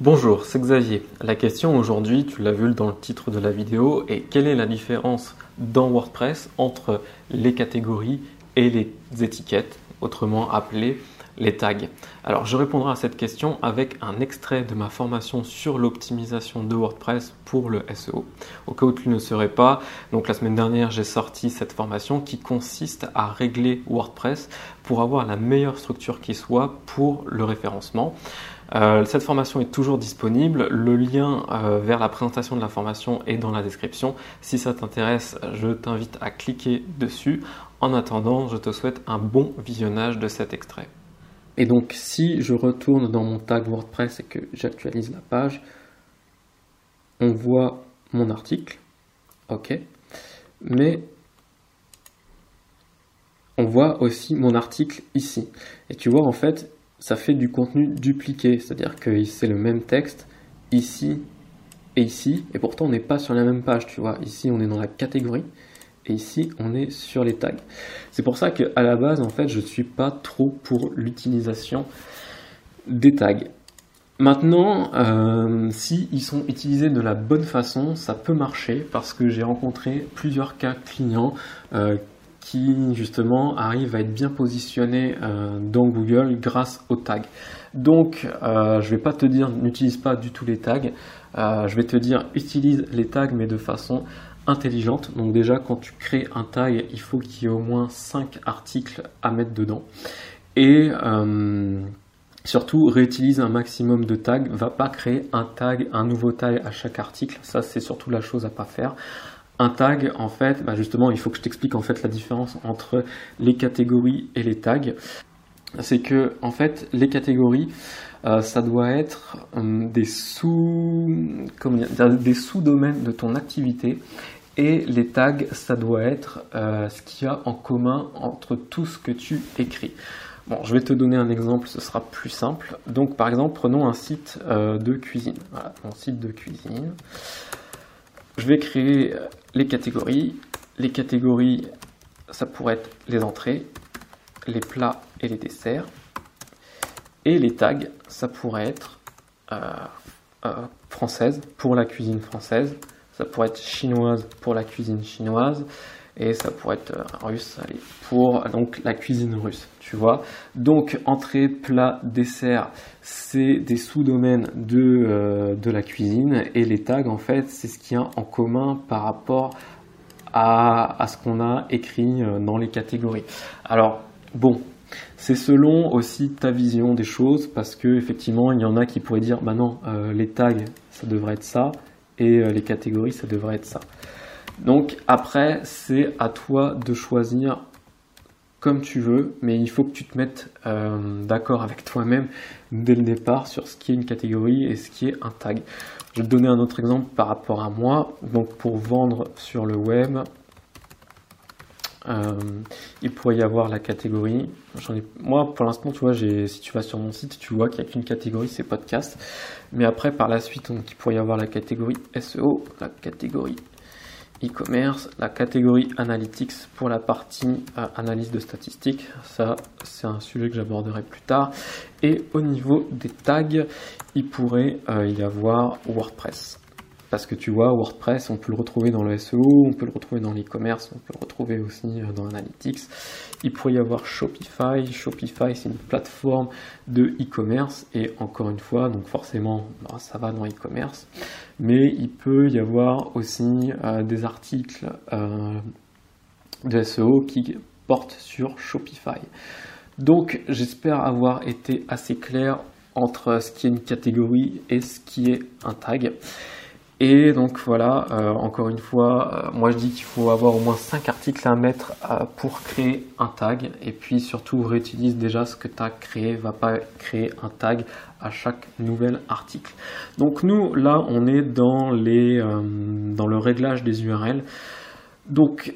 Bonjour, c'est Xavier. La question aujourd'hui, tu l'as vu dans le titre de la vidéo, est quelle est la différence dans WordPress entre les catégories et les étiquettes, autrement appelées les tags? Alors je répondrai à cette question avec un extrait de ma formation sur l'optimisation de WordPress pour le SEO. Au cas où tu ne serais pas, donc la semaine dernière j'ai sorti cette formation qui consiste à régler WordPress pour avoir la meilleure structure qui soit pour le référencement. Euh, cette formation est toujours disponible. Le lien euh, vers la présentation de la formation est dans la description. Si ça t'intéresse, je t'invite à cliquer dessus. En attendant, je te souhaite un bon visionnage de cet extrait. Et donc, si je retourne dans mon tag WordPress et que j'actualise la page, on voit mon article. OK. Mais on voit aussi mon article ici. Et tu vois, en fait, ça fait du contenu dupliqué, c'est-à-dire que c'est le même texte ici et ici, et pourtant on n'est pas sur la même page, tu vois. Ici on est dans la catégorie, et ici on est sur les tags. C'est pour ça qu'à la base, en fait, je ne suis pas trop pour l'utilisation des tags. Maintenant, euh, si sont utilisés de la bonne façon, ça peut marcher parce que j'ai rencontré plusieurs cas clients euh, qui justement arrive à être bien positionné euh, dans Google grâce aux tags. Donc euh, je vais pas te dire n'utilise pas du tout les tags, euh, je vais te dire utilise les tags mais de façon intelligente. Donc déjà quand tu crées un tag, il faut qu'il y ait au moins 5 articles à mettre dedans. Et surtout réutilise un maximum de tags, va pas créer un tag, un nouveau tag à chaque article, ça c'est surtout la chose à pas faire. Un tag, en fait, bah, justement, il faut que je t'explique en fait la différence entre les catégories et les tags. C'est que, en fait, les catégories, euh, ça doit être hum, des sous, des sous-domaines de ton activité. Et les tags, ça doit être euh, ce qu'il y a en commun entre tout ce que tu écris. Bon, je vais te donner un exemple, ce sera plus simple. Donc, par exemple, prenons un site euh, de cuisine. Voilà, mon site de cuisine vais créer euh, les catégories. Les catégories, ça pourrait être les entrées, les plats et les desserts. Et les tags, ça pourrait être euh, euh, française pour la cuisine française. Ça pourrait être chinoise pour la cuisine chinoise et ça pourrait être euh, russe pour donc la cuisine russe, tu vois. Donc entrée, plat, dessert, c'est des sous-domaines de, euh, de la cuisine et les tags en fait c'est ce qu'il y a en commun par rapport à, à ce qu'on a écrit euh, dans les catégories. Alors bon, c'est selon aussi ta vision des choses parce que effectivement il y en a qui pourraient dire bah non les tags ça devrait être ça et les catégories ça devrait être ça. Donc après, c'est à toi de choisir comme tu veux, mais il faut que tu te mettes euh, d'accord avec toi-même dès le départ sur ce qui est une catégorie et ce qui est un tag. Je vais te donner un autre exemple par rapport à moi. Donc pour vendre sur le web, euh, il pourrait y avoir la catégorie. moi, pour l'instant, tu vois, si tu vas sur mon site, tu vois qu'il n'y a qu'une catégorie, c'est podcast. Mais après, par la suite, donc, il pourrait y avoir la catégorie SEO, la catégorie e-commerce, la catégorie analytics pour la partie euh, analyse de statistiques, ça c'est un sujet que j'aborderai plus tard. Et au niveau des tags, il pourrait euh, y avoir WordPress. Parce que tu vois, WordPress, on peut le retrouver dans le SEO, on peut le retrouver dans l'e-commerce, on peut le retrouver aussi euh, dans Analytics. Il pourrait y avoir Shopify. Shopify, c'est une plateforme de e-commerce et encore une fois, donc forcément, bah, ça va dans e-commerce. Mais il peut y avoir aussi euh, des articles euh, de SEO qui portent sur Shopify. Donc, j'espère avoir été assez clair entre ce qui est une catégorie et ce qui est un tag. Et donc voilà, euh, encore une fois, euh, moi je dis qu'il faut avoir au moins 5 articles à mettre euh, pour créer un tag. Et puis surtout, réutilise déjà ce que tu as créé, va pas créer un tag à chaque nouvel article. Donc nous, là, on est dans, les, dans le réglage des URL. Donc